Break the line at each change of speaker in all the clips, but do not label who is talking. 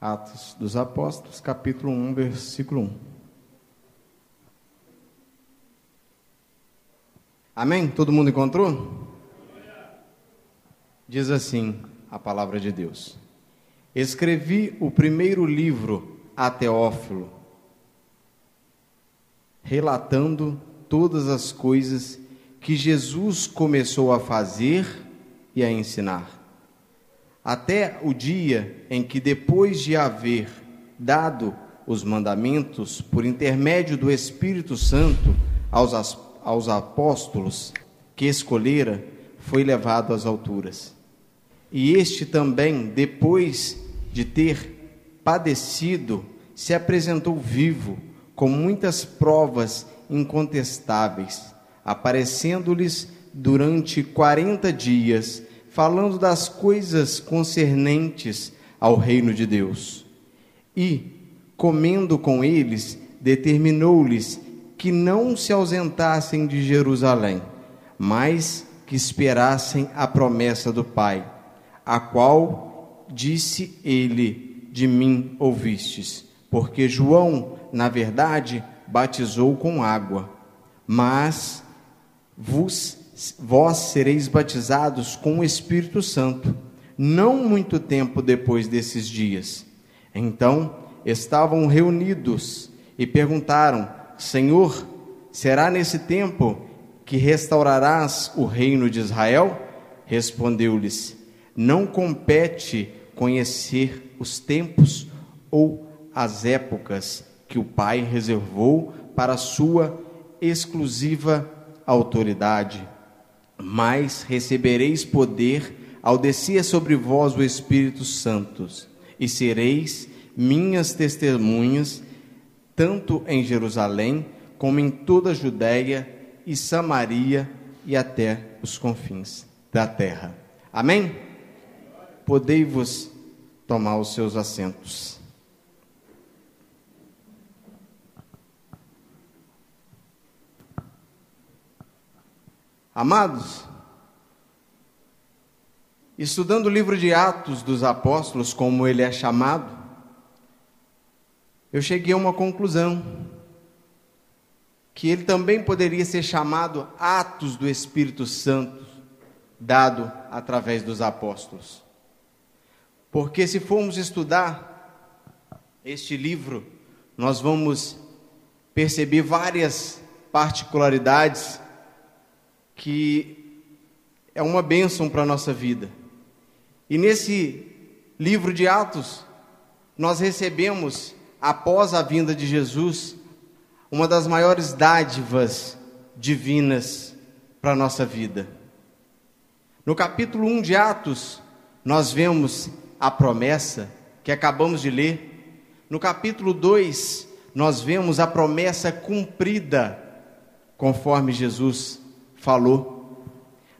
Atos dos Apóstolos, capítulo 1, versículo 1. Amém? Todo mundo encontrou? Diz assim a palavra de Deus: Escrevi o primeiro livro a Teófilo, relatando todas as coisas que Jesus começou a fazer e a ensinar até o dia em que, depois de haver dado os mandamentos por intermédio do Espírito Santo aos, aos apóstolos que escolhera, foi levado às alturas. E este também, depois de ter padecido, se apresentou vivo, com muitas provas incontestáveis, aparecendo-lhes durante quarenta dias falando das coisas concernentes ao reino de Deus. E, comendo com eles, determinou-lhes que não se ausentassem de Jerusalém, mas que esperassem a promessa do Pai, a qual disse ele: De mim ouvistes, porque João, na verdade, batizou com água, mas vos vós sereis batizados com o Espírito Santo, não muito tempo depois desses dias. Então estavam reunidos e perguntaram: Senhor, será nesse tempo que restaurarás o reino de Israel? Respondeu-lhes: Não compete conhecer os tempos ou as épocas que o Pai reservou para sua exclusiva autoridade mas recebereis poder ao descer sobre vós o Espírito Santo, e sereis minhas testemunhas, tanto em Jerusalém, como em toda a Judéia e Samaria e até os confins da terra. Amém? Podei-vos tomar os seus assentos. Amados, estudando o livro de Atos dos Apóstolos, como ele é chamado, eu cheguei a uma conclusão: que ele também poderia ser chamado Atos do Espírito Santo, dado através dos apóstolos. Porque se formos estudar este livro, nós vamos perceber várias particularidades que é uma bênção para a nossa vida. E nesse livro de Atos, nós recebemos, após a vinda de Jesus, uma das maiores dádivas divinas para a nossa vida. No capítulo 1 de Atos, nós vemos a promessa que acabamos de ler. No capítulo 2, nós vemos a promessa cumprida, conforme Jesus falou.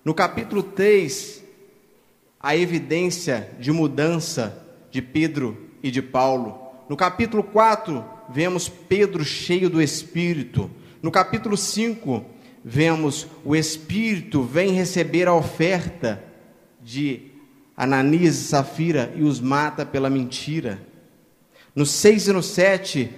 No capítulo 3, a evidência de mudança de Pedro e de Paulo. No capítulo 4, vemos Pedro cheio do Espírito. No capítulo 5, vemos o Espírito vem receber a oferta de Ananias e Safira e os mata pela mentira. No 6 e no 7,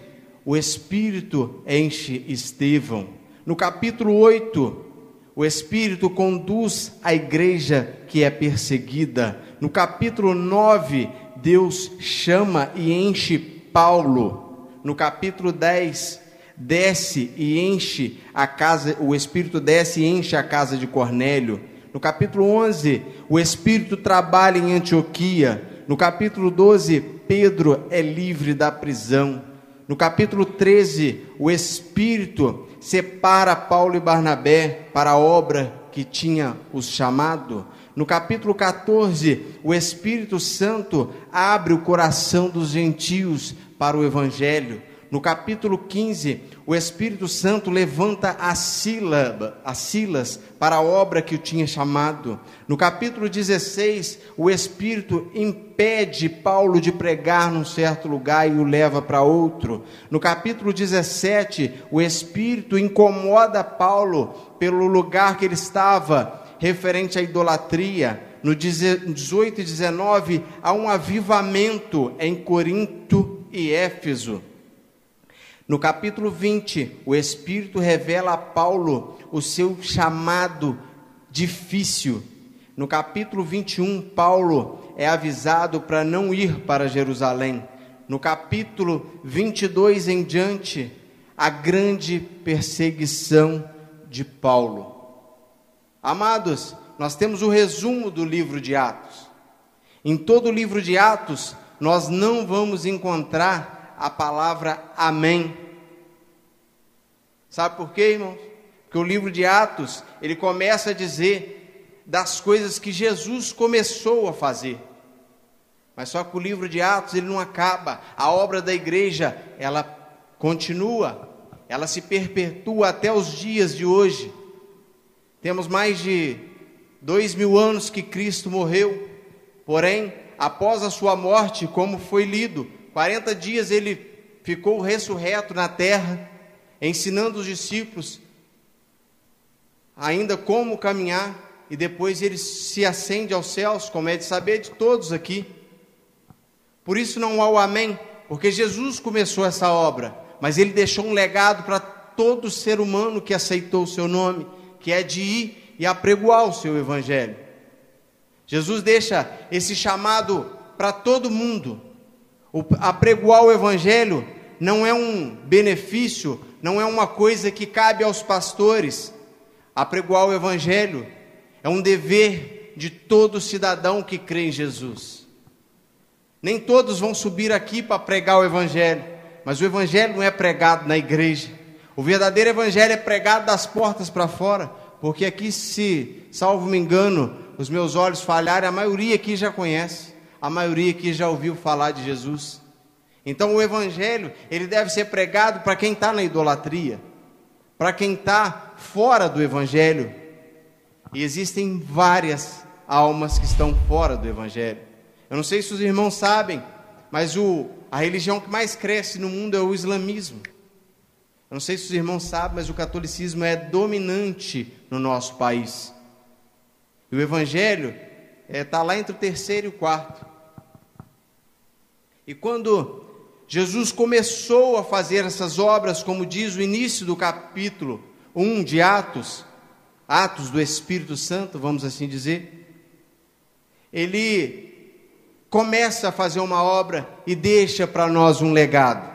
o Espírito enche Estevão. No capítulo 8, o Espírito conduz a igreja que é perseguida. No capítulo 9, Deus chama e enche Paulo. No capítulo 10, desce e enche a casa, o Espírito desce e enche a casa de Cornélio. No capítulo 11, o Espírito trabalha em Antioquia. No capítulo 12, Pedro é livre da prisão. No capítulo 13, o Espírito separa Paulo e Barnabé para a obra que tinha os chamado. No capítulo 14, o Espírito Santo abre o coração dos gentios para o Evangelho. No capítulo 15, o Espírito Santo levanta a sílaba, a Silas para a obra que o tinha chamado. No capítulo 16, o Espírito impede Paulo de pregar num certo lugar e o leva para outro. No capítulo 17, o Espírito incomoda Paulo pelo lugar que ele estava, referente à idolatria. no 18 e 19, há um avivamento em Corinto e Éfeso. No capítulo 20, o Espírito revela a Paulo o seu chamado difícil. No capítulo 21, Paulo é avisado para não ir para Jerusalém. No capítulo 22 em diante, a grande perseguição de Paulo. Amados, nós temos o resumo do livro de Atos. Em todo o livro de Atos, nós não vamos encontrar a palavra amém. Sabe por quê, irmãos? Porque o livro de Atos, ele começa a dizer das coisas que Jesus começou a fazer. Mas só que o livro de Atos, ele não acaba. A obra da igreja, ela continua. Ela se perpetua até os dias de hoje. Temos mais de dois mil anos que Cristo morreu, porém, após a sua morte, como foi lido, 40 dias ele ficou ressurreto na terra, ensinando os discípulos ainda como caminhar, e depois ele se acende aos céus, como é de saber de todos aqui. Por isso não há o amém, porque Jesus começou essa obra, mas ele deixou um legado para todo ser humano que aceitou o seu nome que é de ir e apregoar o seu evangelho. Jesus deixa esse chamado para todo mundo. Apregoar o evangelho não é um benefício, não é uma coisa que cabe aos pastores. Apregoar o evangelho é um dever de todo cidadão que crê em Jesus. Nem todos vão subir aqui para pregar o evangelho, mas o evangelho não é pregado na igreja. O verdadeiro evangelho é pregado das portas para fora, porque aqui, se, salvo me engano, os meus olhos falharem, a maioria aqui já conhece, a maioria aqui já ouviu falar de Jesus. Então o evangelho, ele deve ser pregado para quem está na idolatria, para quem está fora do evangelho. E existem várias almas que estão fora do evangelho. Eu não sei se os irmãos sabem, mas o, a religião que mais cresce no mundo é o islamismo. Eu não sei se os irmãos sabem, mas o catolicismo é dominante no nosso país. E o evangelho está é, tá lá entre o terceiro e o quarto. E quando Jesus começou a fazer essas obras, como diz o início do capítulo 1 de Atos, Atos do Espírito Santo, vamos assim dizer, ele começa a fazer uma obra e deixa para nós um legado.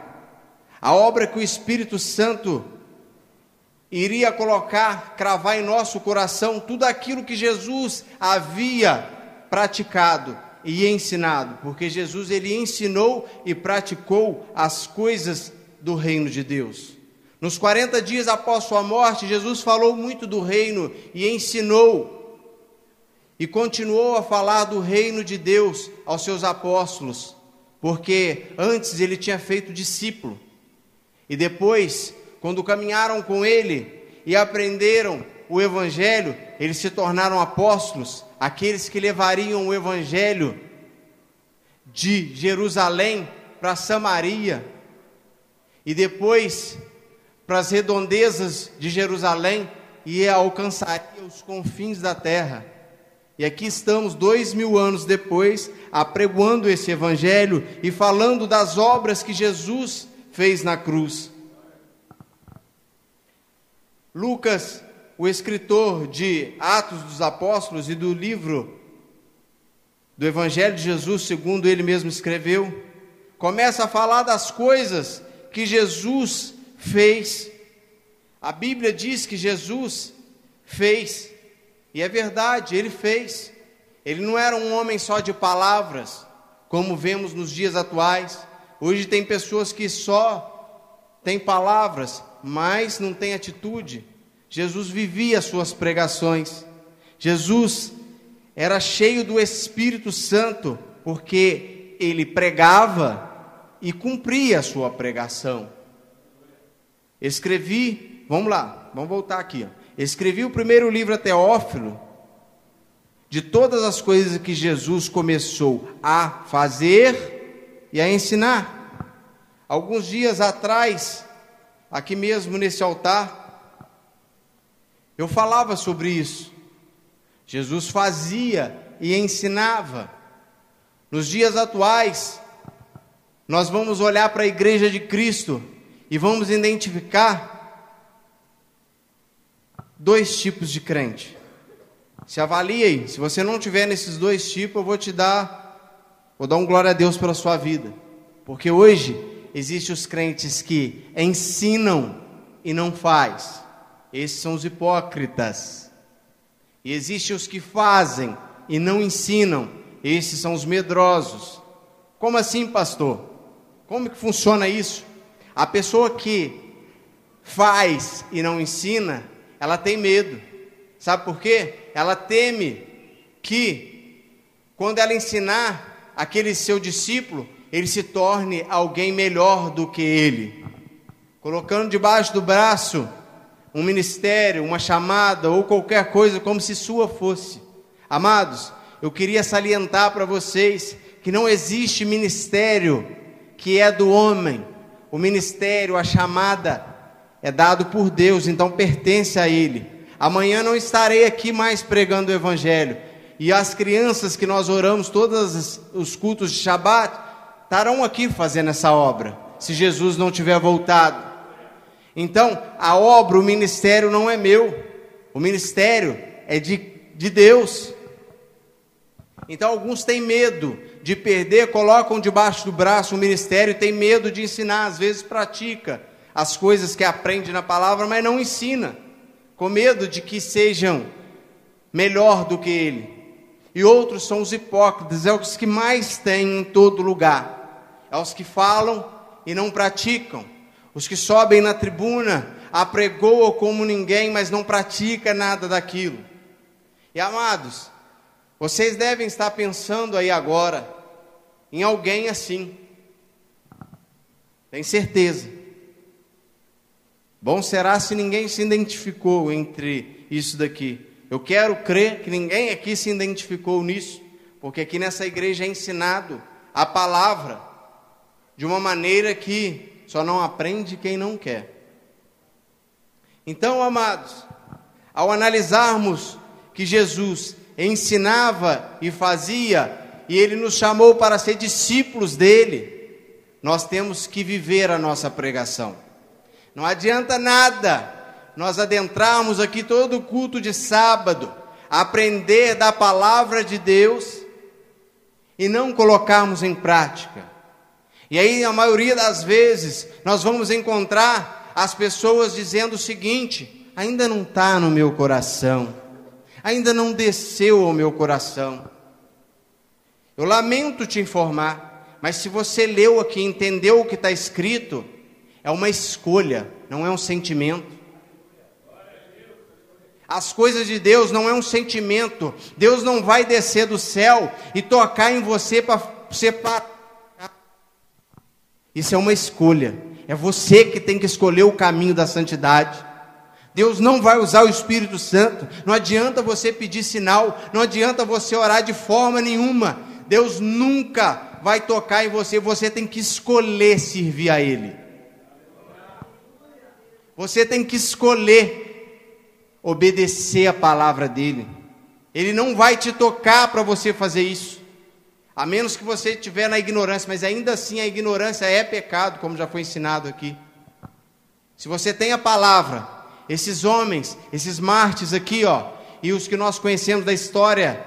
A obra que o Espírito Santo iria colocar, cravar em nosso coração tudo aquilo que Jesus havia praticado e ensinado, porque Jesus ele ensinou e praticou as coisas do reino de Deus. Nos 40 dias após sua morte, Jesus falou muito do reino e ensinou e continuou a falar do reino de Deus aos seus apóstolos, porque antes ele tinha feito discípulo. E depois, quando caminharam com ele e aprenderam o Evangelho, eles se tornaram apóstolos, aqueles que levariam o Evangelho de Jerusalém para Samaria e depois para as redondezas de Jerusalém e alcançaria os confins da terra. E aqui estamos, dois mil anos depois, apregoando esse Evangelho e falando das obras que Jesus fez na cruz. Lucas, o escritor de Atos dos Apóstolos e do livro do Evangelho de Jesus, segundo ele mesmo escreveu, começa a falar das coisas que Jesus fez. A Bíblia diz que Jesus fez, e é verdade, ele fez. Ele não era um homem só de palavras, como vemos nos dias atuais. Hoje tem pessoas que só têm palavras, mas não têm atitude. Jesus vivia as suas pregações. Jesus era cheio do Espírito Santo, porque ele pregava e cumpria a sua pregação. Escrevi, vamos lá, vamos voltar aqui. Ó. Escrevi o primeiro livro a Teófilo, de todas as coisas que Jesus começou a fazer e a ensinar. Alguns dias atrás, aqui mesmo nesse altar, eu falava sobre isso. Jesus fazia e ensinava. Nos dias atuais, nós vamos olhar para a igreja de Cristo e vamos identificar dois tipos de crente. Se avalie aí. Se você não tiver nesses dois tipos, eu vou te dar, vou dar um glória a Deus pela sua vida. Porque hoje existem os crentes que ensinam e não faz. Esses são os hipócritas. E existem os que fazem e não ensinam. Esses são os medrosos. Como assim, pastor? Como que funciona isso? A pessoa que faz e não ensina, ela tem medo. Sabe por quê? Ela teme que, quando ela ensinar aquele seu discípulo, ele se torne alguém melhor do que ele. Colocando debaixo do braço um ministério, uma chamada ou qualquer coisa como se sua fosse. Amados, eu queria salientar para vocês que não existe ministério que é do homem. O ministério, a chamada, é dado por Deus, então pertence a Ele. Amanhã não estarei aqui mais pregando o Evangelho. E as crianças que nós oramos todos os cultos de Shabat estarão aqui fazendo essa obra, se Jesus não tiver voltado. Então, a obra, o ministério não é meu, o ministério é de, de Deus. Então, alguns têm medo de perder, colocam debaixo do braço o ministério, têm medo de ensinar, às vezes pratica as coisas que aprende na palavra, mas não ensina, com medo de que sejam melhor do que ele. E outros são os hipócritas, é os que mais têm em todo lugar, é os que falam e não praticam, os que sobem na tribuna, apregoam como ninguém, mas não pratica nada daquilo. E amados, vocês devem estar pensando aí agora em alguém assim. Tem certeza. Bom será se ninguém se identificou entre isso daqui. Eu quero crer que ninguém aqui se identificou nisso, porque aqui nessa igreja é ensinado a palavra de uma maneira que só não aprende quem não quer. Então, amados, ao analisarmos que Jesus ensinava e fazia, e ele nos chamou para ser discípulos dele, nós temos que viver a nossa pregação. Não adianta nada nós adentrarmos aqui todo o culto de sábado, aprender da palavra de Deus e não colocarmos em prática. E aí, a maioria das vezes, nós vamos encontrar as pessoas dizendo o seguinte: ainda não está no meu coração, ainda não desceu ao meu coração. Eu lamento te informar, mas se você leu aqui, entendeu o que está escrito, é uma escolha, não é um sentimento. As coisas de Deus não é um sentimento. Deus não vai descer do céu e tocar em você para separar. Isso é uma escolha. É você que tem que escolher o caminho da santidade. Deus não vai usar o Espírito Santo. Não adianta você pedir sinal. Não adianta você orar de forma nenhuma. Deus nunca vai tocar em você. Você tem que escolher servir a Ele. Você tem que escolher obedecer a palavra dele. Ele não vai te tocar para você fazer isso. A menos que você estiver na ignorância, mas ainda assim a ignorância é pecado, como já foi ensinado aqui. Se você tem a palavra, esses homens, esses mártires aqui, ó, e os que nós conhecemos da história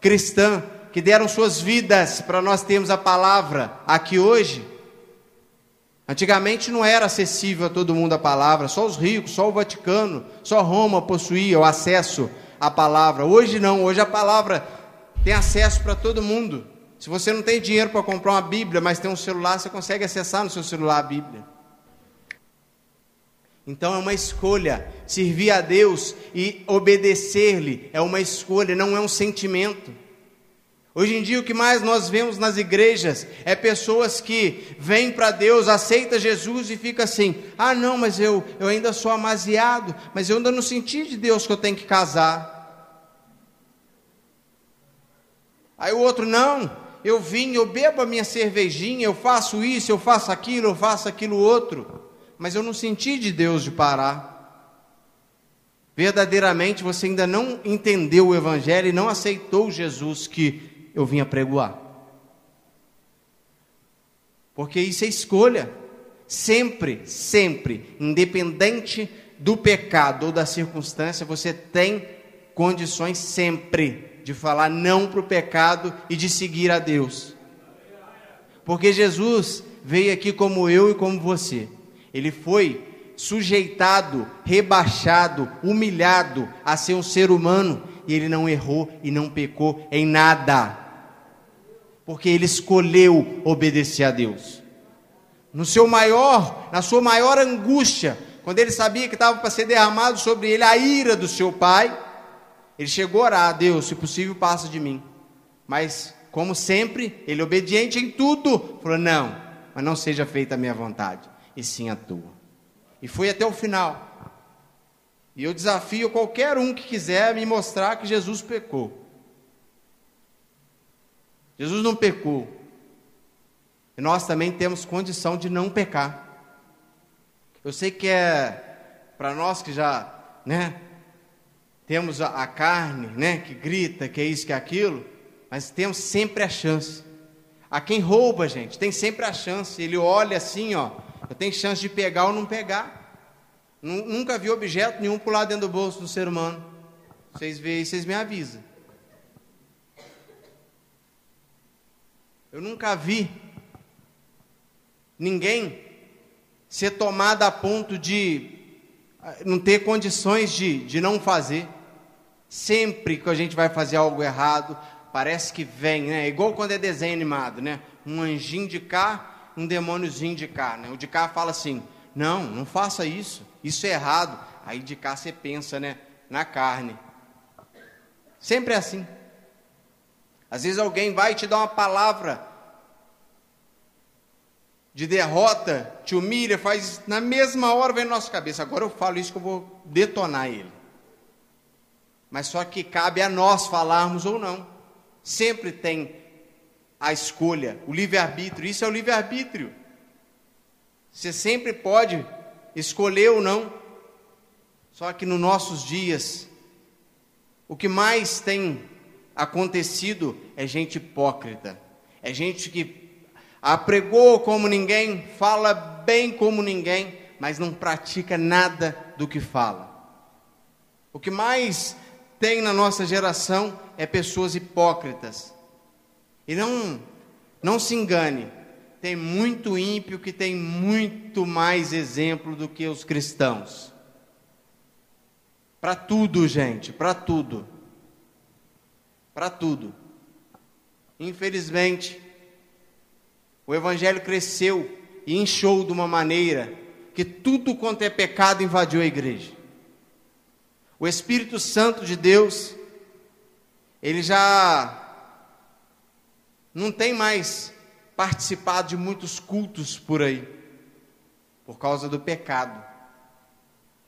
cristã, que deram suas vidas para nós termos a palavra aqui hoje, Antigamente não era acessível a todo mundo a palavra, só os ricos, só o Vaticano, só Roma possuía o acesso à palavra. Hoje não, hoje a palavra tem acesso para todo mundo. Se você não tem dinheiro para comprar uma Bíblia, mas tem um celular, você consegue acessar no seu celular a Bíblia. Então é uma escolha. Servir a Deus e obedecer-lhe é uma escolha, não é um sentimento. Hoje em dia o que mais nós vemos nas igrejas é pessoas que vêm para Deus, aceita Jesus e fica assim: "Ah, não, mas eu eu ainda sou amasiado, mas eu ainda não senti de Deus que eu tenho que casar". Aí o outro: "Não, eu vim, eu bebo a minha cervejinha, eu faço isso, eu faço aquilo, eu faço aquilo outro, mas eu não senti de Deus de parar". verdadeiramente você ainda não entendeu o Evangelho e não aceitou Jesus que eu vim a pregoar. Porque isso é escolha. Sempre, sempre, independente do pecado ou da circunstância, você tem condições sempre de falar não para o pecado e de seguir a Deus. Porque Jesus veio aqui como eu e como você. Ele foi sujeitado, rebaixado, humilhado a ser um ser humano e ele não errou e não pecou em nada. Porque ele escolheu obedecer a Deus. No seu maior, na sua maior angústia, quando ele sabia que estava para ser derramado sobre ele a ira do seu pai, ele chegou a orar, Deus, se possível, passa de mim. Mas, como sempre, ele obediente em tudo, falou: Não, mas não seja feita a minha vontade, e sim a tua. E foi até o final. E eu desafio qualquer um que quiser me mostrar que Jesus pecou. Jesus não pecou. E nós também temos condição de não pecar. Eu sei que é para nós que já, né, temos a, carne, né, que grita, que é isso, que é aquilo, mas temos sempre a chance. A quem rouba, gente, tem sempre a chance. Ele olha assim, ó, eu tenho chance de pegar ou não pegar. Nunca vi objeto nenhum pular dentro do bolso do ser humano. Vocês veem, vocês me avisam. Eu nunca vi ninguém ser tomado a ponto de ah, não ter condições de, de não fazer. Sempre que a gente vai fazer algo errado, parece que vem, né? Igual quando é desenho animado, né? Um anjinho de cá, um demôniozinho de cá, né? O de cá fala assim: não, não faça isso, isso é errado. Aí de cá você pensa, né? Na carne. Sempre é assim. Às vezes alguém vai te dar uma palavra de derrota, te humilha, faz na mesma hora vem na nossa cabeça. Agora eu falo isso que eu vou detonar ele. Mas só que cabe a nós falarmos ou não. Sempre tem a escolha, o livre-arbítrio. Isso é o livre-arbítrio. Você sempre pode escolher ou não. Só que nos nossos dias, o que mais tem acontecido é gente hipócrita. É gente que apregou como ninguém, fala bem como ninguém, mas não pratica nada do que fala. O que mais tem na nossa geração é pessoas hipócritas. E não, não se engane, tem muito ímpio que tem muito mais exemplo do que os cristãos. Para tudo, gente, para tudo. Para tudo. Infelizmente, o evangelho cresceu e inchou de uma maneira que tudo quanto é pecado invadiu a igreja. O Espírito Santo de Deus, ele já não tem mais participado de muitos cultos por aí, por causa do pecado,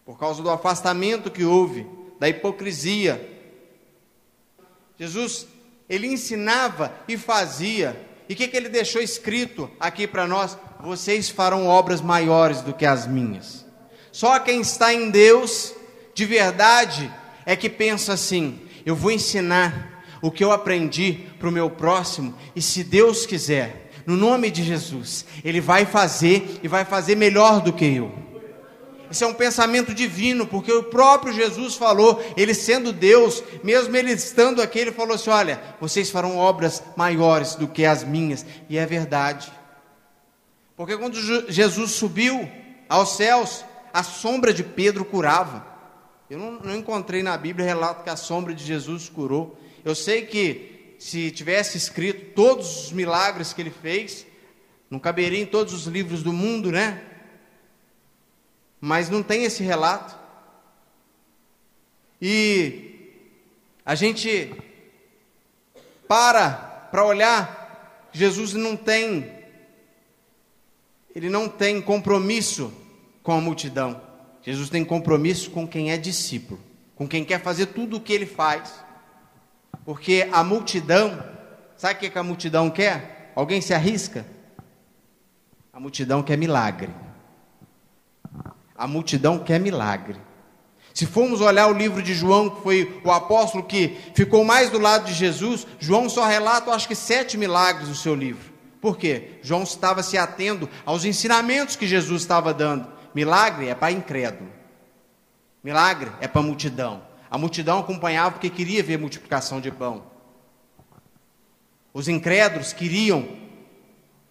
por causa do afastamento que houve, da hipocrisia. Jesus, ele ensinava e fazia e o que, que ele deixou escrito aqui para nós? Vocês farão obras maiores do que as minhas. Só quem está em Deus, de verdade, é que pensa assim: eu vou ensinar o que eu aprendi para o meu próximo, e se Deus quiser, no nome de Jesus, Ele vai fazer e vai fazer melhor do que eu. Isso é um pensamento divino, porque o próprio Jesus falou, ele sendo Deus, mesmo ele estando aqui, ele falou assim: Olha, vocês farão obras maiores do que as minhas, e é verdade. Porque quando Jesus subiu aos céus, a sombra de Pedro curava. Eu não, não encontrei na Bíblia relato que a sombra de Jesus curou. Eu sei que se tivesse escrito todos os milagres que ele fez, não caberia em todos os livros do mundo, né? mas não tem esse relato. E a gente para para olhar, Jesus não tem ele não tem compromisso com a multidão. Jesus tem compromisso com quem é discípulo, com quem quer fazer tudo o que ele faz. Porque a multidão, sabe o que a multidão quer? Alguém se arrisca? A multidão quer milagre. A multidão quer milagre. Se formos olhar o livro de João, que foi o apóstolo que ficou mais do lado de Jesus, João só relata, acho que, sete milagres no seu livro. Por quê? João estava se atendo aos ensinamentos que Jesus estava dando. Milagre é para incrédulo. Milagre é para a multidão. A multidão acompanhava porque queria ver multiplicação de pão. Os incrédulos queriam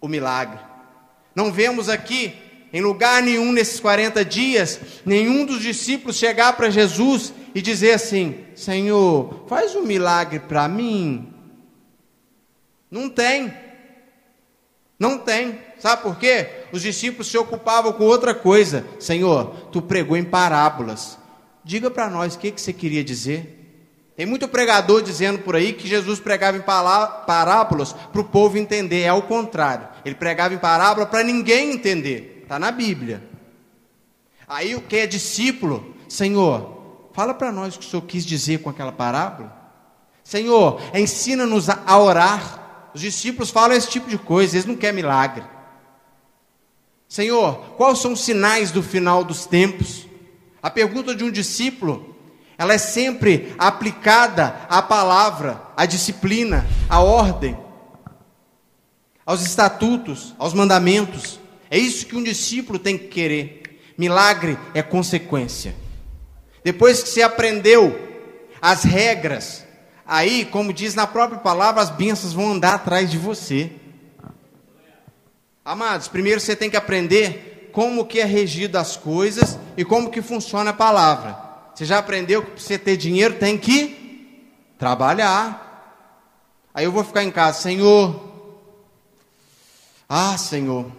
o milagre. Não vemos aqui em lugar nenhum nesses 40 dias, nenhum dos discípulos chegar para Jesus e dizer assim: Senhor, faz um milagre para mim. Não tem. Não tem. Sabe por quê? Os discípulos se ocupavam com outra coisa. Senhor, tu pregou em parábolas. Diga para nós o que, que você queria dizer. Tem muito pregador dizendo por aí que Jesus pregava em parábolas para o povo entender. É o contrário. Ele pregava em parábola para ninguém entender. Está na Bíblia. Aí o que é discípulo, Senhor, fala para nós o que o Senhor quis dizer com aquela parábola. Senhor, ensina-nos a orar. Os discípulos falam esse tipo de coisa, eles não querem milagre. Senhor, quais são os sinais do final dos tempos? A pergunta de um discípulo, ela é sempre aplicada à palavra, à disciplina, à ordem, aos estatutos, aos mandamentos. É isso que um discípulo tem que querer. Milagre é consequência. Depois que você aprendeu as regras, aí, como diz na própria palavra, as bênçãos vão andar atrás de você. Amados, primeiro você tem que aprender como que é regido as coisas e como que funciona a palavra. Você já aprendeu que para você ter dinheiro tem que trabalhar. Aí eu vou ficar em casa, Senhor. Ah, Senhor,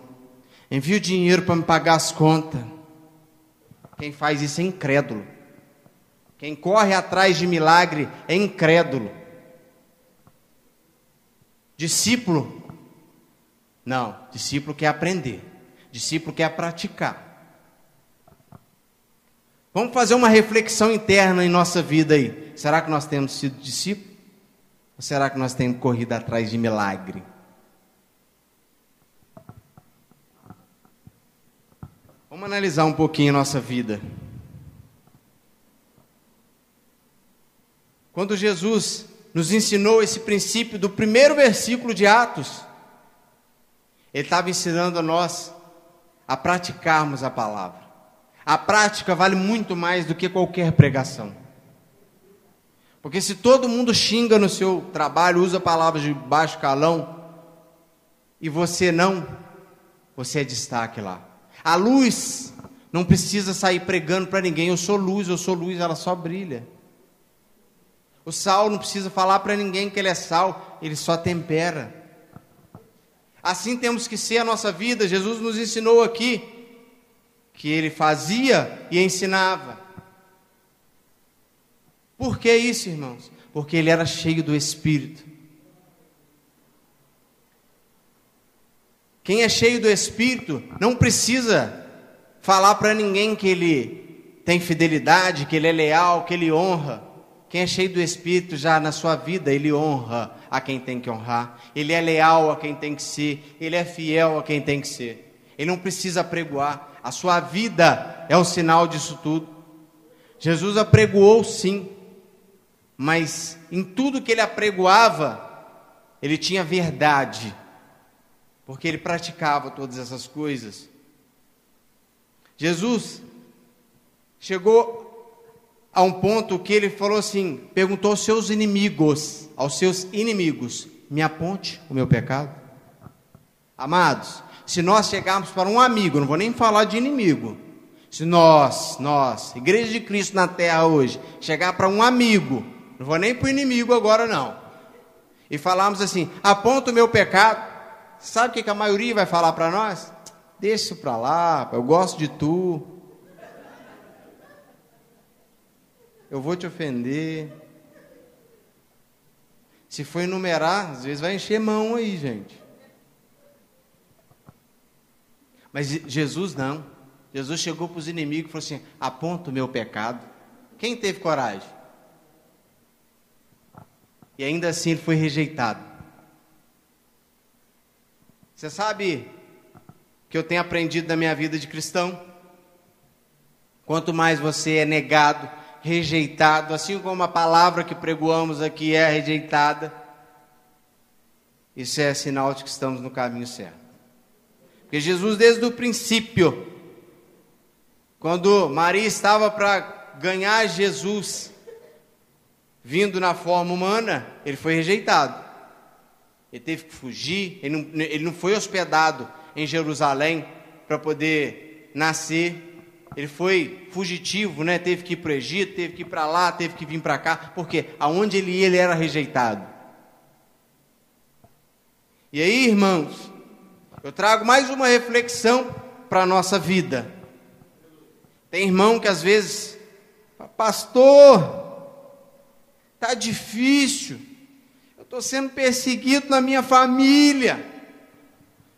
Envia o dinheiro para me pagar as contas. Quem faz isso é incrédulo. Quem corre atrás de milagre é incrédulo. Discípulo, não, discípulo quer aprender, discípulo quer praticar. Vamos fazer uma reflexão interna em nossa vida aí. Será que nós temos sido discípulos? Ou será que nós temos corrido atrás de milagre? Vamos analisar um pouquinho a nossa vida. Quando Jesus nos ensinou esse princípio do primeiro versículo de Atos, Ele estava ensinando a nós a praticarmos a palavra. A prática vale muito mais do que qualquer pregação. Porque se todo mundo xinga no seu trabalho, usa palavras de baixo calão, e você não, você é destaque lá. A luz não precisa sair pregando para ninguém. Eu sou luz, eu sou luz, ela só brilha. O sal não precisa falar para ninguém que ele é sal, ele só tempera. Assim temos que ser a nossa vida. Jesus nos ensinou aqui que ele fazia e ensinava. Por que isso, irmãos? Porque ele era cheio do Espírito. Quem é cheio do Espírito não precisa falar para ninguém que ele tem fidelidade, que ele é leal, que ele honra. Quem é cheio do Espírito já na sua vida, ele honra a quem tem que honrar, ele é leal a quem tem que ser, ele é fiel a quem tem que ser. Ele não precisa apregoar, a sua vida é o sinal disso tudo. Jesus apregoou sim, mas em tudo que ele apregoava, ele tinha verdade porque ele praticava todas essas coisas. Jesus chegou a um ponto que ele falou assim: perguntou aos seus inimigos, aos seus inimigos, me aponte o meu pecado. Amados, se nós chegarmos para um amigo, não vou nem falar de inimigo, se nós, nós, Igreja de Cristo na terra hoje, chegar para um amigo, não vou nem para o inimigo agora não, e falarmos assim: aponta o meu pecado, Sabe o que, que a maioria vai falar para nós? Deixa isso para lá, eu gosto de tu. Eu vou te ofender. Se for enumerar, às vezes vai encher mão aí, gente. Mas Jesus não. Jesus chegou para os inimigos e falou assim: aponta o meu pecado. Quem teve coragem? E ainda assim ele foi rejeitado. Você sabe que eu tenho aprendido na minha vida de cristão? quanto mais você é negado, rejeitado, assim como a palavra que pregoamos aqui é rejeitada, isso é sinal de que estamos no caminho certo. Porque Jesus, desde o princípio, quando Maria estava para ganhar Jesus, vindo na forma humana, ele foi rejeitado. Ele teve que fugir, ele não, ele não foi hospedado em Jerusalém para poder nascer. Ele foi fugitivo, né? Teve que ir para o Egito, teve que ir para lá, teve que vir para cá, porque aonde ele ia, ele era rejeitado. E aí, irmãos, eu trago mais uma reflexão para a nossa vida. Tem irmão que às vezes, pastor, tá difícil. Eu estou sendo perseguido na minha família,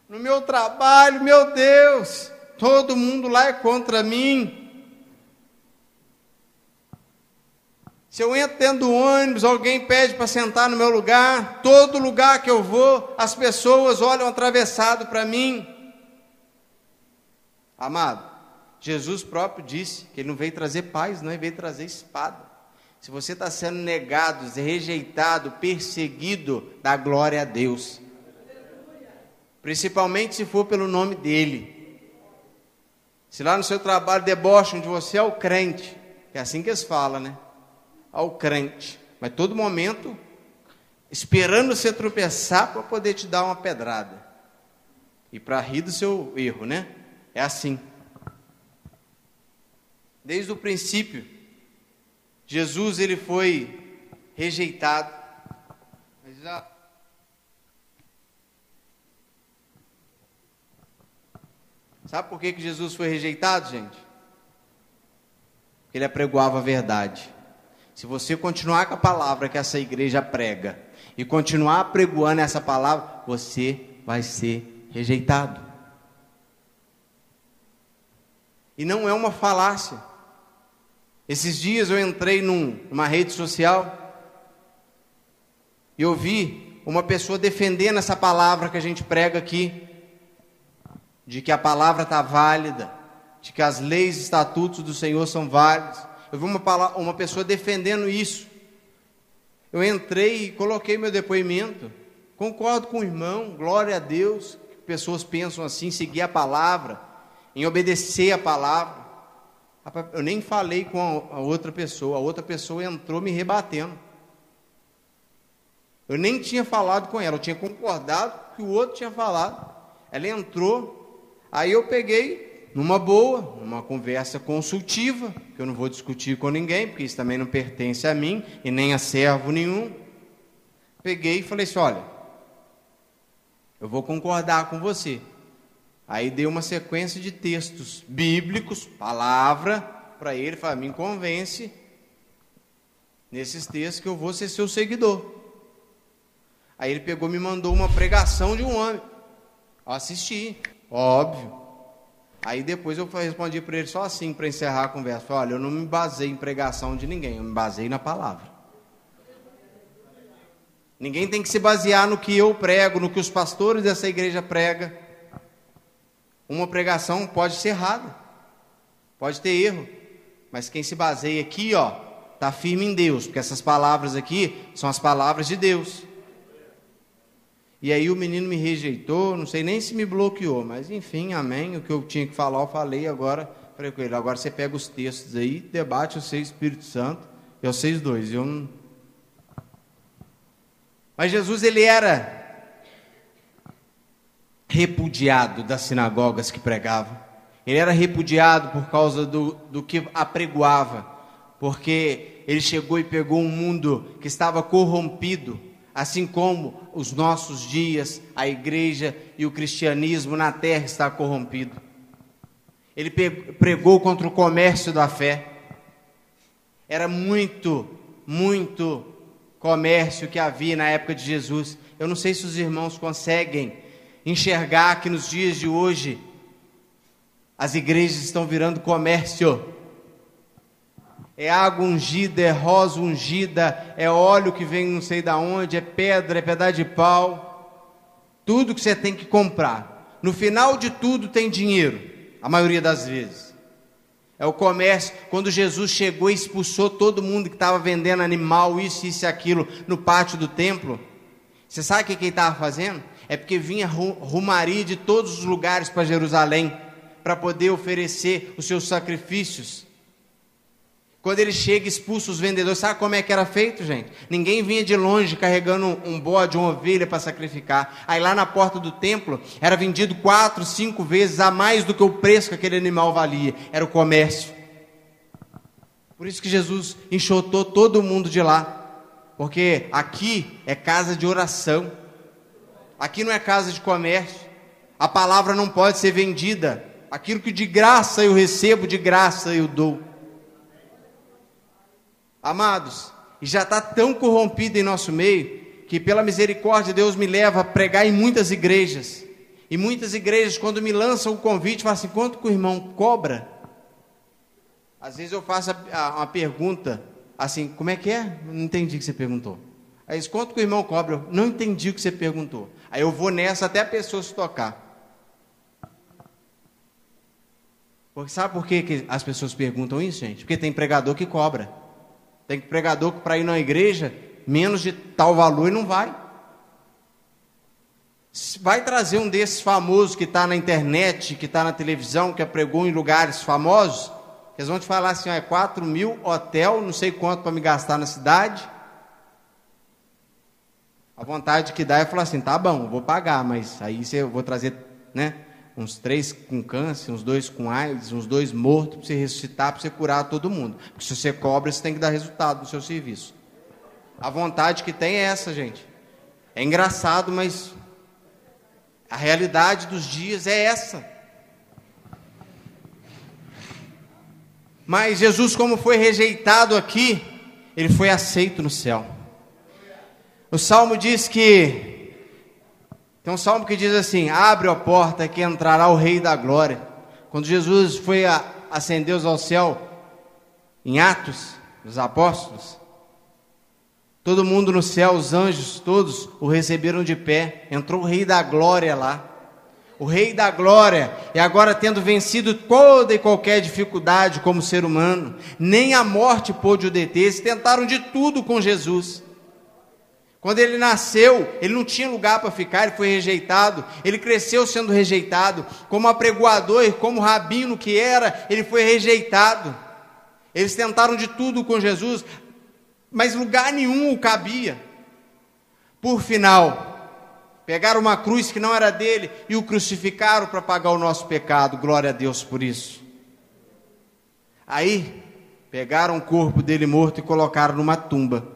no meu trabalho, meu Deus. Todo mundo lá é contra mim. Se eu entro dentro do ônibus, alguém pede para sentar no meu lugar, todo lugar que eu vou, as pessoas olham atravessado para mim. Amado, Jesus próprio disse que ele não veio trazer paz, não, ele veio trazer espada. Se você está sendo negado, rejeitado, perseguido, dá glória a Deus. Principalmente se for pelo nome dele. Se lá no seu trabalho debocham de você, é o crente. É assim que eles falam, né? ao crente, mas todo momento esperando você tropeçar para poder te dar uma pedrada e para rir do seu erro, né? É assim. Desde o princípio, Jesus ele foi rejeitado. Mas já... Sabe por que, que Jesus foi rejeitado, gente? Porque ele apregoava a verdade. Se você continuar com a palavra que essa igreja prega e continuar pregoando essa palavra, você vai ser rejeitado. E não é uma falácia. Esses dias eu entrei num, numa rede social e ouvi uma pessoa defendendo essa palavra que a gente prega aqui, de que a palavra está válida, de que as leis e estatutos do Senhor são válidos. Eu vi uma, uma pessoa defendendo isso. Eu entrei e coloquei meu depoimento. Concordo com o irmão, glória a Deus. Pessoas pensam assim, seguir a palavra, em obedecer a palavra. Eu nem falei com a outra pessoa, a outra pessoa entrou me rebatendo. Eu nem tinha falado com ela, eu tinha concordado que o outro tinha falado. Ela entrou, aí eu peguei, numa boa, numa conversa consultiva, que eu não vou discutir com ninguém, porque isso também não pertence a mim e nem a servo nenhum. Peguei e falei assim: olha, eu vou concordar com você. Aí dei uma sequência de textos bíblicos, palavra, para ele, falei, me convence nesses textos que eu vou ser seu seguidor. Aí ele pegou me mandou uma pregação de um homem. Eu assisti, óbvio. Aí depois eu respondi para ele só assim, para encerrar a conversa. Falei, olha, eu não me basei em pregação de ninguém, eu me basei na palavra. Ninguém tem que se basear no que eu prego, no que os pastores dessa igreja pregam. Uma pregação pode ser errada, pode ter erro, mas quem se baseia aqui, ó, tá firme em Deus, porque essas palavras aqui são as palavras de Deus. E aí o menino me rejeitou, não sei nem se me bloqueou, mas enfim, amém. O que eu tinha que falar, eu falei agora. Falei com ele, agora você pega os textos aí, debate o seu Espírito Santo, e vocês dois. Eu não... Mas Jesus, ele era repudiado das sinagogas que pregava. Ele era repudiado por causa do, do que apregoava, porque ele chegou e pegou um mundo que estava corrompido, assim como os nossos dias, a igreja e o cristianismo na terra está corrompido. Ele pregou contra o comércio da fé. Era muito, muito comércio que havia na época de Jesus. Eu não sei se os irmãos conseguem enxergar que nos dias de hoje as igrejas estão virando comércio é água ungida, é rosa ungida, é óleo que vem não sei da onde, é pedra, é pedaço de pau. Tudo que você tem que comprar. No final de tudo tem dinheiro, a maioria das vezes. É o comércio. Quando Jesus chegou e expulsou todo mundo que estava vendendo animal, isso, isso e aquilo, no pátio do templo. Você sabe o que ele estava fazendo? É porque vinha rumaria de todos os lugares para Jerusalém, para poder oferecer os seus sacrifícios. Quando ele chega, expulsa os vendedores. Sabe como é que era feito, gente? Ninguém vinha de longe carregando um bode, uma ovelha para sacrificar. Aí lá na porta do templo era vendido quatro, cinco vezes a mais do que o preço que aquele animal valia. Era o comércio. Por isso que Jesus enxotou todo mundo de lá. Porque aqui é casa de oração. Aqui não é casa de comércio. A palavra não pode ser vendida. Aquilo que de graça eu recebo, de graça eu dou. Amados, já está tão corrompido em nosso meio, que pela misericórdia Deus me leva a pregar em muitas igrejas. E muitas igrejas, quando me lançam o convite, falam assim: quanto que o irmão cobra? Às vezes eu faço a, a, uma pergunta assim: como é que é? Não entendi o que você perguntou. Aí diz: quanto que o irmão cobra? Eu não entendi o que você perguntou. Aí eu vou nessa até a pessoa se tocar. Porque sabe por que, que as pessoas perguntam isso, gente? Porque tem pregador que cobra. Tem pregador que para ir na igreja, menos de tal valor e não vai. Vai trazer um desses famosos que está na internet, que está na televisão, que pregou em lugares famosos, eles vão te falar assim: ó, é 4 mil, hotel, não sei quanto para me gastar na cidade. A vontade que dá é falar assim: tá bom, vou pagar, mas aí eu vou trazer, né? Uns três com câncer, uns dois com AIDS, uns dois mortos, para você ressuscitar, para você curar todo mundo. Porque se você cobra, você tem que dar resultado do seu serviço. A vontade que tem é essa, gente. É engraçado, mas a realidade dos dias é essa. Mas Jesus, como foi rejeitado aqui, ele foi aceito no céu. O salmo diz que tem um salmo que diz assim: Abre a porta que entrará o Rei da Glória. Quando Jesus foi a, ascender ao céu, em Atos dos Apóstolos, todo mundo no céu, os anjos todos o receberam de pé. Entrou o Rei da Glória lá. O Rei da Glória, e agora tendo vencido toda e qualquer dificuldade como ser humano, nem a morte pôde o deter, eles tentaram de tudo com Jesus. Quando ele nasceu, ele não tinha lugar para ficar, ele foi rejeitado. Ele cresceu sendo rejeitado. Como apregoador, como rabino que era, ele foi rejeitado. Eles tentaram de tudo com Jesus, mas lugar nenhum o cabia. Por final, pegaram uma cruz que não era dele e o crucificaram para pagar o nosso pecado. Glória a Deus por isso. Aí, pegaram o corpo dele morto e colocaram numa tumba.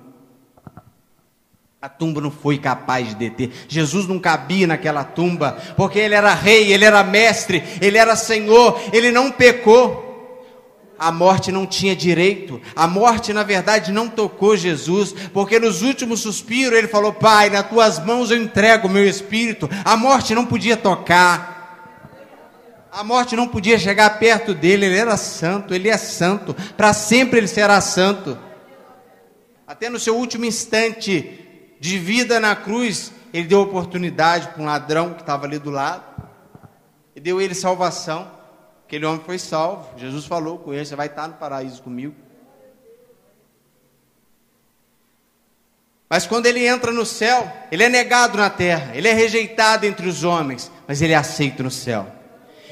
A tumba não foi capaz de deter. Jesus não cabia naquela tumba, porque ele era rei, ele era mestre, ele era senhor, ele não pecou. A morte não tinha direito, a morte na verdade não tocou Jesus, porque nos últimos suspiros ele falou: Pai, nas tuas mãos eu entrego o meu espírito. A morte não podia tocar, a morte não podia chegar perto dele, ele era santo, ele é santo, para sempre ele será santo. Até no seu último instante, de vida na cruz, ele deu oportunidade para um ladrão que estava ali do lado, e deu ele salvação. Aquele homem foi salvo. Jesus falou com ele: Você vai estar no paraíso comigo. Mas quando ele entra no céu, ele é negado na terra, ele é rejeitado entre os homens, mas ele é aceito no céu.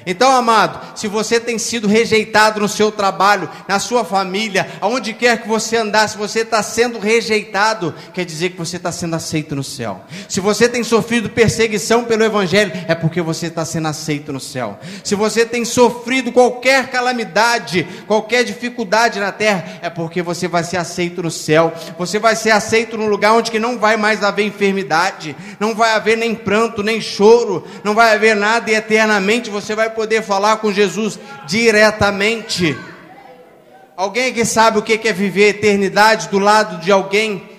Então, amado, se você tem sido rejeitado no seu trabalho, na sua família, aonde quer que você andar, se você está sendo rejeitado, quer dizer que você está sendo aceito no céu. Se você tem sofrido perseguição pelo Evangelho, é porque você está sendo aceito no céu. Se você tem sofrido qualquer calamidade, qualquer dificuldade na terra, é porque você vai ser aceito no céu. Você vai ser aceito num lugar onde que não vai mais haver enfermidade, não vai haver nem pranto, nem choro, não vai haver nada e eternamente você vai poder falar com Jesus diretamente. Alguém que sabe o que é viver a eternidade do lado de alguém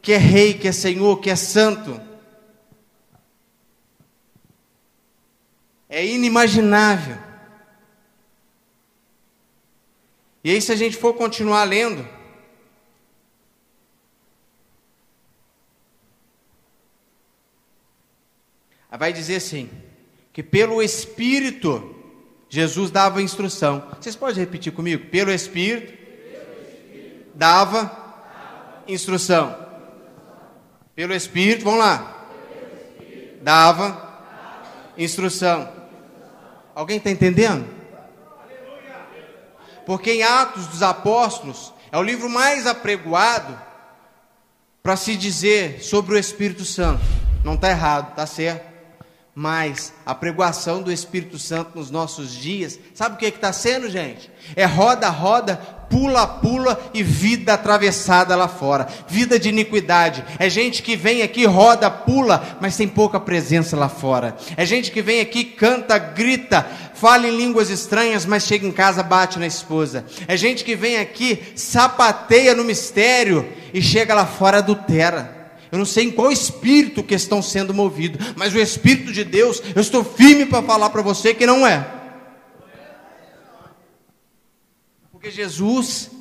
que é rei, que é senhor, que é santo. É inimaginável. E aí, se a gente for continuar lendo, vai dizer assim: que pelo Espírito Jesus dava instrução. Vocês podem repetir comigo? Pelo Espírito, dava instrução. Pelo Espírito, vamos lá. Dava instrução. Alguém está entendendo? Porque em Atos dos Apóstolos é o livro mais apregoado para se dizer sobre o Espírito Santo. Não está errado, está certo. Mas a pregoação do Espírito Santo nos nossos dias, sabe o que está sendo, gente? É roda, roda, pula, pula e vida atravessada lá fora. Vida de iniquidade. É gente que vem aqui, roda, pula, mas tem pouca presença lá fora. É gente que vem aqui, canta, grita, fala em línguas estranhas, mas chega em casa, bate na esposa. É gente que vem aqui, sapateia no mistério e chega lá fora, adultera. Eu não sei em qual espírito que estão sendo movidos, mas o Espírito de Deus, eu estou firme para falar para você que não é. Porque Jesus,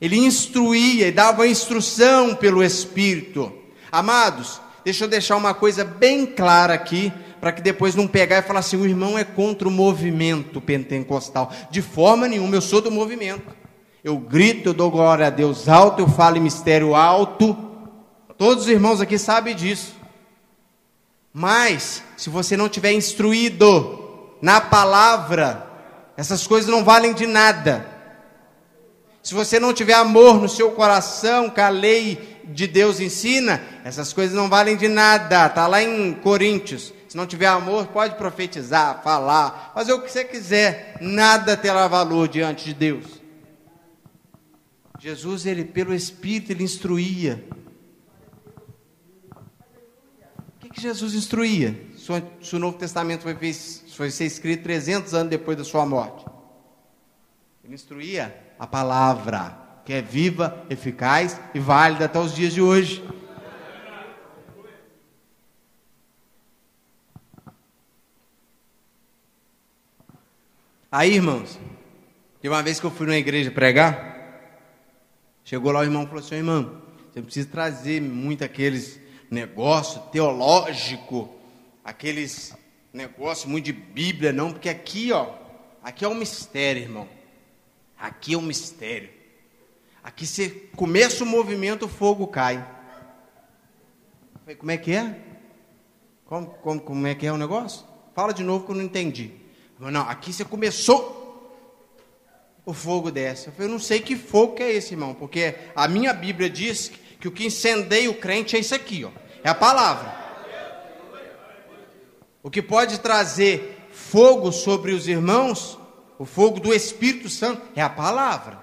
ele instruía e dava instrução pelo Espírito. Amados, deixa eu deixar uma coisa bem clara aqui, para que depois não pegar e falar assim: o irmão é contra o movimento pentecostal. De forma nenhuma, eu sou do movimento. Eu grito, eu dou glória a Deus alto, eu falo em mistério alto. Todos os irmãos aqui sabem disso. Mas, se você não tiver instruído na palavra, essas coisas não valem de nada. Se você não tiver amor no seu coração, que a lei de Deus ensina, essas coisas não valem de nada. Está lá em Coríntios. Se não tiver amor, pode profetizar, falar, fazer o que você quiser. Nada terá valor diante de Deus. Jesus, ele pelo Espírito, ele instruía que Jesus instruía? Se o Novo Testamento foi, foi ser escrito 300 anos depois da sua morte. Ele instruía a palavra, que é viva, eficaz e válida até os dias de hoje. Aí, irmãos, de uma vez que eu fui numa igreja pregar, chegou lá o irmão e falou assim: irmão, você precisa trazer muito aqueles negócio teológico, aqueles negócios muito de Bíblia, não, porque aqui, ó, aqui é um mistério, irmão. Aqui é um mistério. Aqui você começa o movimento, o fogo cai. Falei, como é que é? Como, como, como é que é o negócio? Fala de novo que eu não entendi. Não, aqui você começou, o fogo desce. Eu falei, eu não sei que fogo que é esse, irmão, porque a minha Bíblia diz que o que incendeia o crente é isso aqui, ó. É a palavra. O que pode trazer fogo sobre os irmãos, o fogo do Espírito Santo, é a palavra.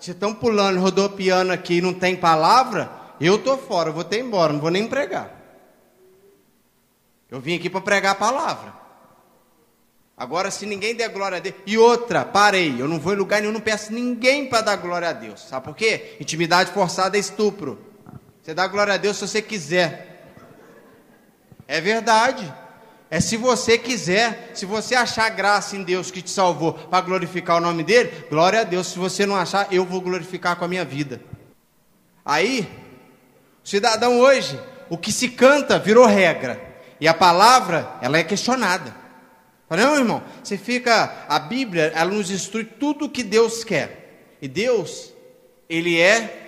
Se estão pulando, rodopiando aqui e não tem palavra, eu estou fora, eu vou ter embora, não vou nem pregar. Eu vim aqui para pregar a palavra. Agora, se ninguém der glória a Deus. E outra, parei, eu não vou em lugar nenhum, não peço ninguém para dar glória a Deus. Sabe por quê? Intimidade forçada é estupro. Você dá glória a Deus se você quiser. É verdade. É se você quiser, se você achar graça em Deus que te salvou para glorificar o nome dele, glória a Deus. Se você não achar, eu vou glorificar com a minha vida. Aí, o cidadão hoje, o que se canta virou regra. E a palavra, ela é questionada. Não, irmão, você fica, a Bíblia, ela nos instrui tudo o que Deus quer. E Deus, ele é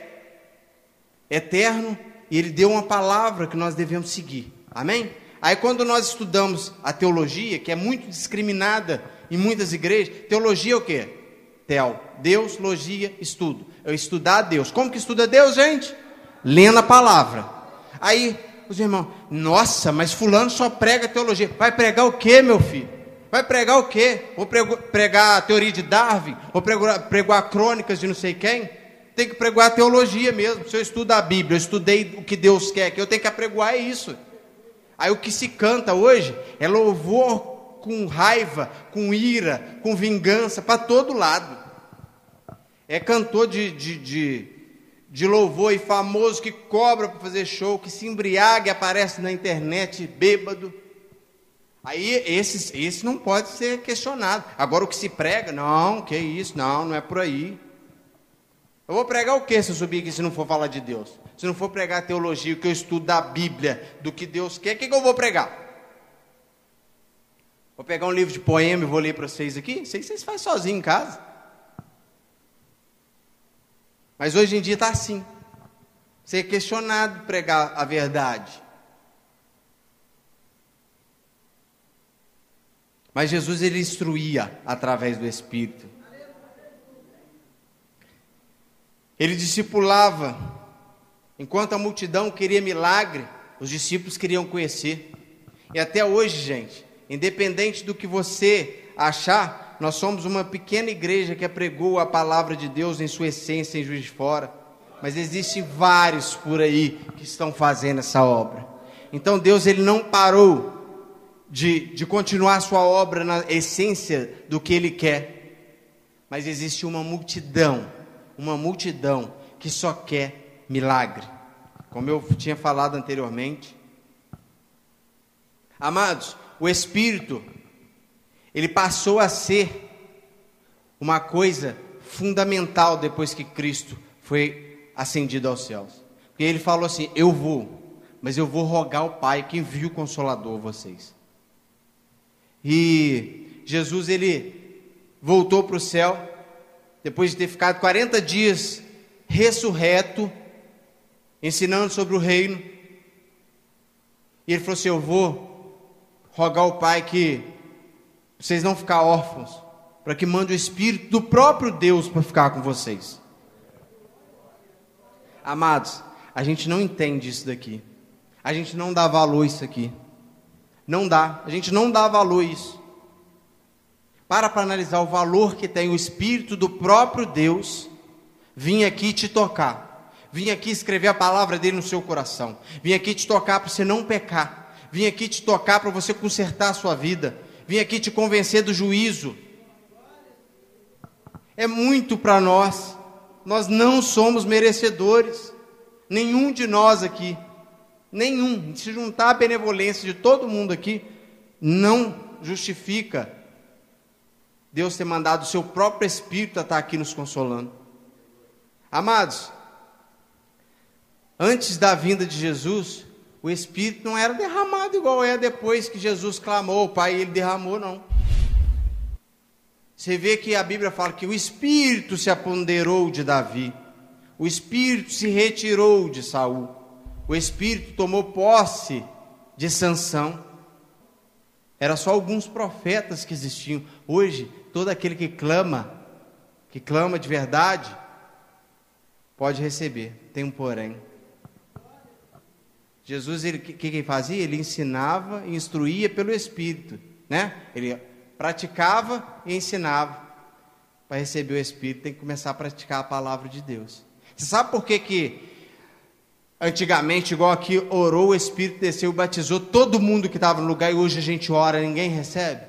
eterno e ele deu uma palavra que nós devemos seguir. Amém? Aí quando nós estudamos a teologia, que é muito discriminada em muitas igrejas, teologia é o quê? Tel, Deus, logia, estudo. Eu estudar Deus. Como que estuda Deus, gente? Lendo a palavra. Aí os irmãos, nossa, mas fulano só prega teologia. Vai pregar o quê, meu filho? Vai pregar o quê? Vou pregar a teoria de Darwin? Vou pregar, pregar crônicas de não sei quem? tem que pregoar a teologia mesmo. Se eu estudo a Bíblia, eu estudei o que Deus quer, que eu tenho que apregoar é isso. Aí o que se canta hoje é louvor com raiva, com ira, com vingança, para todo lado. É cantor de, de, de, de louvor e famoso que cobra para fazer show, que se embriaga e aparece na internet bêbado. Aí esse, esse não pode ser questionado. Agora o que se prega, não, que isso, não, não é por aí. Eu vou pregar o que se eu subir aqui se não for falar de Deus? Se não for pregar teologia, o que eu estudo da Bíblia, do que Deus quer, o que, que eu vou pregar? Vou pegar um livro de poema e vou ler para vocês aqui. Sei que vocês fazem sozinho em casa. Mas hoje em dia está assim. Você é questionado pregar a verdade. Mas Jesus ele instruía através do Espírito. Ele discipulava. Enquanto a multidão queria milagre, os discípulos queriam conhecer. E até hoje, gente, independente do que você achar, nós somos uma pequena igreja que apregou a palavra de Deus em sua essência em Juiz de Fora. Mas existem vários por aí que estão fazendo essa obra. Então Deus ele não parou de, de continuar sua obra na essência do que ele quer. Mas existe uma multidão, uma multidão que só quer milagre. Como eu tinha falado anteriormente. Amados, o Espírito, ele passou a ser uma coisa fundamental depois que Cristo foi ascendido aos céus. Porque ele falou assim: Eu vou, mas eu vou rogar ao Pai que envia o Consolador a vocês. E Jesus, ele voltou para o céu, depois de ter ficado 40 dias ressurreto, ensinando sobre o reino. E ele falou assim: Eu vou rogar ao Pai que vocês não ficar órfãos, para que mande o Espírito do próprio Deus para ficar com vocês. Amados, a gente não entende isso daqui. A gente não dá valor a isso aqui. Não dá. A gente não dá valor a isso. Para para analisar o valor que tem o Espírito do próprio Deus vim aqui te tocar. Vim aqui escrever a palavra dele no seu coração. Vim aqui te tocar para você não pecar. Vim aqui te tocar para você consertar a sua vida. Vim aqui te convencer do juízo. É muito para nós. Nós não somos merecedores. Nenhum de nós aqui. Nenhum. Se juntar a benevolência de todo mundo aqui, não justifica Deus ter mandado o seu próprio Espírito estar aqui nos consolando. Amados, antes da vinda de Jesus, o Espírito não era derramado igual é depois que Jesus clamou, o Pai, ele derramou, não. Você vê que a Bíblia fala que o Espírito se apoderou de Davi, o Espírito se retirou de Saul, o Espírito tomou posse de Sansão. Era só alguns profetas que existiam. Hoje, todo aquele que clama, que clama de verdade, pode receber. Tem um porém. Jesus, o que, que ele fazia? Ele ensinava e instruía pelo Espírito, né? Ele praticava e ensinava. Para receber o Espírito, tem que começar a praticar a palavra de Deus. Você sabe por que que antigamente, igual aqui, orou, o Espírito desceu, batizou todo mundo que estava no lugar e hoje a gente ora, ninguém recebe?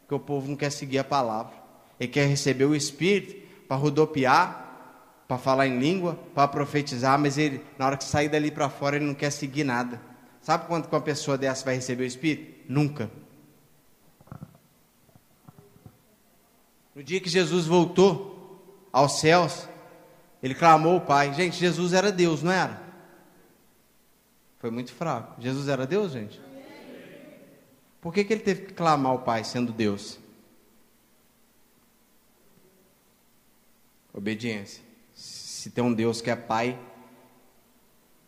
Porque o povo não quer seguir a palavra. Ele quer receber o Espírito para rodopiar para falar em língua, para profetizar, mas ele, na hora que sair dali para fora, ele não quer seguir nada. Sabe quando uma pessoa dessa vai receber o Espírito? Nunca. No dia que Jesus voltou aos céus, ele clamou o Pai. Gente, Jesus era Deus, não era? Foi muito fraco. Jesus era Deus, gente? Por que, que ele teve que clamar o Pai sendo Deus? Obediência se tem um Deus que é Pai,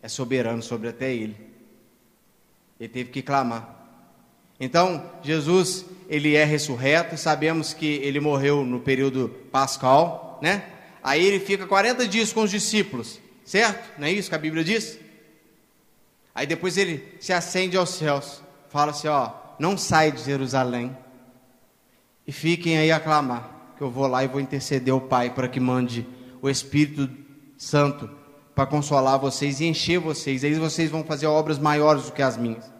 é soberano sobre até Ele. Ele teve que clamar. Então, Jesus, ele é ressurreto, sabemos que ele morreu no período pascal, né? Aí ele fica 40 dias com os discípulos, certo? Não é isso que a Bíblia diz? Aí depois ele se acende aos céus, fala assim: ó, não sai de Jerusalém e fiquem aí a clamar, que eu vou lá e vou interceder ao Pai para que mande o Espírito Santo para consolar vocês e encher vocês. Aí vocês vão fazer obras maiores do que as minhas.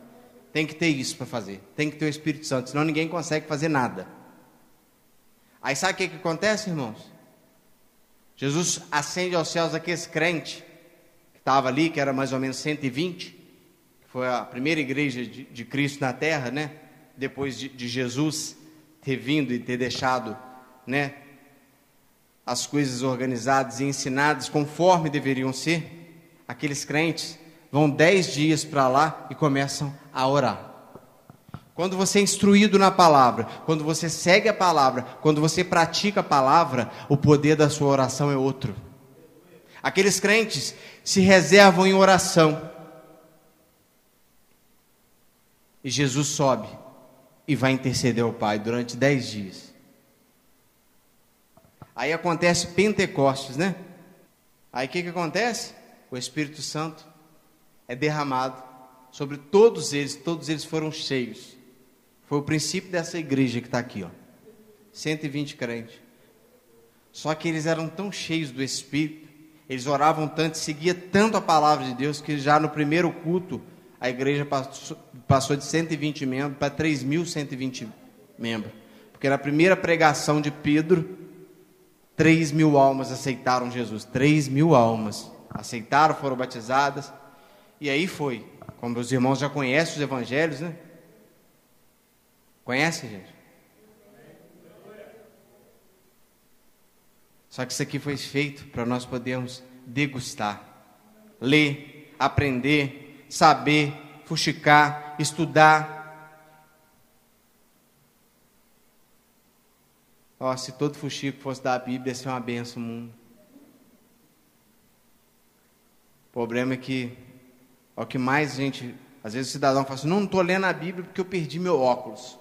Tem que ter isso para fazer. Tem que ter o Espírito Santo, senão ninguém consegue fazer nada. Aí sabe o que, que acontece, irmãos? Jesus acende aos céus aqueles crentes que estava ali, que era mais ou menos 120, que foi a primeira igreja de, de Cristo na terra, né? Depois de, de Jesus ter vindo e ter deixado, né? as coisas organizadas e ensinadas conforme deveriam ser, aqueles crentes vão dez dias para lá e começam a orar. Quando você é instruído na palavra, quando você segue a palavra, quando você pratica a palavra, o poder da sua oração é outro. Aqueles crentes se reservam em oração. E Jesus sobe e vai interceder ao Pai durante dez dias. Aí acontece Pentecostes, né? Aí o que, que acontece? O Espírito Santo é derramado sobre todos eles, todos eles foram cheios. Foi o princípio dessa igreja que está aqui, ó. 120 crentes. Só que eles eram tão cheios do Espírito, eles oravam tanto, seguia tanto a palavra de Deus, que já no primeiro culto, a igreja passou, passou de 120 membros para 3.120 membros. Porque na primeira pregação de Pedro, 3 mil almas aceitaram Jesus. 3 mil almas aceitaram, foram batizadas. E aí foi. Como os irmãos já conhecem os evangelhos, né? Conhece, gente? Só que isso aqui foi feito para nós podermos degustar, ler, aprender, saber, fuxicar, estudar. Ó, se todo fuxico fosse da Bíblia, ia ser uma benção mundo. O problema é que, o que mais gente, às vezes o cidadão fala assim, não, não estou lendo a Bíblia porque eu perdi meu óculos.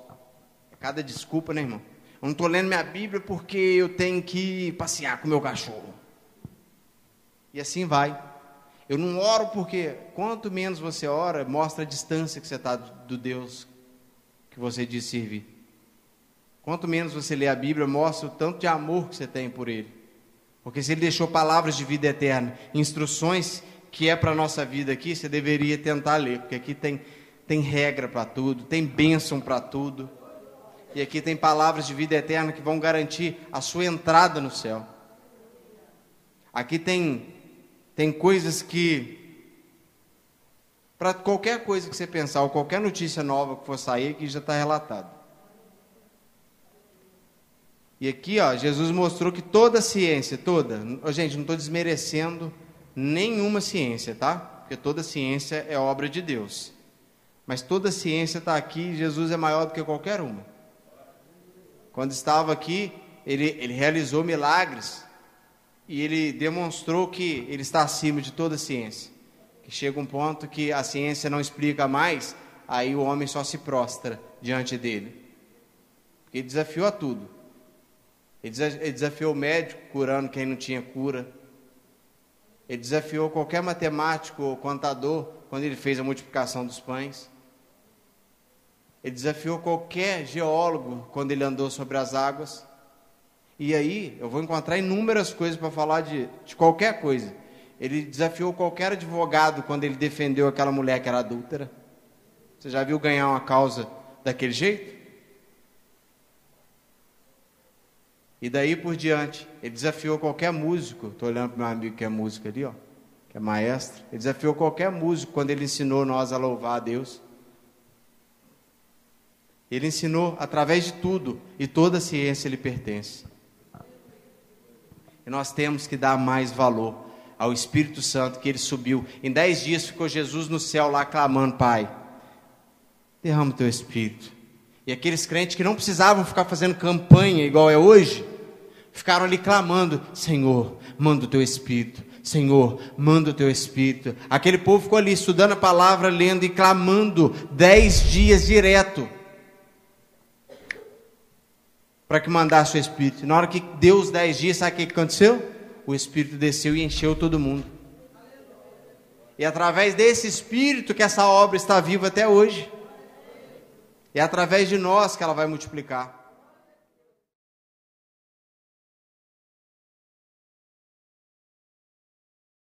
Cada desculpa, né, irmão? Eu não estou lendo minha Bíblia porque eu tenho que passear com meu cachorro. E assim vai. Eu não oro porque quanto menos você ora, mostra a distância que você está do Deus que você diz servir. Quanto menos você lê a Bíblia, mostra o tanto de amor que você tem por Ele. Porque se Ele deixou palavras de vida eterna, instruções que é para a nossa vida aqui, você deveria tentar ler, porque aqui tem, tem regra para tudo, tem bênção para tudo. E aqui tem palavras de vida eterna que vão garantir a sua entrada no céu. Aqui tem, tem coisas que, para qualquer coisa que você pensar, ou qualquer notícia nova que for sair, aqui já está relatado. E aqui, ó, Jesus mostrou que toda ciência, toda, gente, não estou desmerecendo nenhuma ciência, tá? Porque toda ciência é obra de Deus. Mas toda ciência está aqui, Jesus é maior do que qualquer uma. Quando estava aqui, ele, ele realizou milagres e ele demonstrou que ele está acima de toda a ciência. Que chega um ponto que a ciência não explica mais, aí o homem só se prostra diante dele. Porque ele desafiou a tudo. Ele desafiou o médico curando quem não tinha cura. Ele desafiou qualquer matemático ou contador quando ele fez a multiplicação dos pães. Ele desafiou qualquer geólogo quando ele andou sobre as águas. E aí, eu vou encontrar inúmeras coisas para falar de, de qualquer coisa. Ele desafiou qualquer advogado quando ele defendeu aquela mulher que era adúltera. Você já viu ganhar uma causa daquele jeito? E daí por diante, ele desafiou qualquer músico. Estou olhando para meu amigo que é músico ali, ó, que é maestro. Ele desafiou qualquer músico quando ele ensinou nós a louvar a Deus. Ele ensinou através de tudo, e toda a ciência lhe pertence. E nós temos que dar mais valor ao Espírito Santo que ele subiu. Em dez dias ficou Jesus no céu lá clamando: Pai, derrama o teu Espírito. E aqueles crentes que não precisavam ficar fazendo campanha igual é hoje, ficaram ali clamando: Senhor, manda o teu Espírito. Senhor, manda o teu Espírito. Aquele povo ficou ali estudando a palavra, lendo e clamando dez dias direto para que mandasse o Espírito. Na hora que deu os dez dias, sabe o que aconteceu? O Espírito desceu e encheu todo mundo. E através desse Espírito que essa obra está viva até hoje. É através de nós que ela vai multiplicar.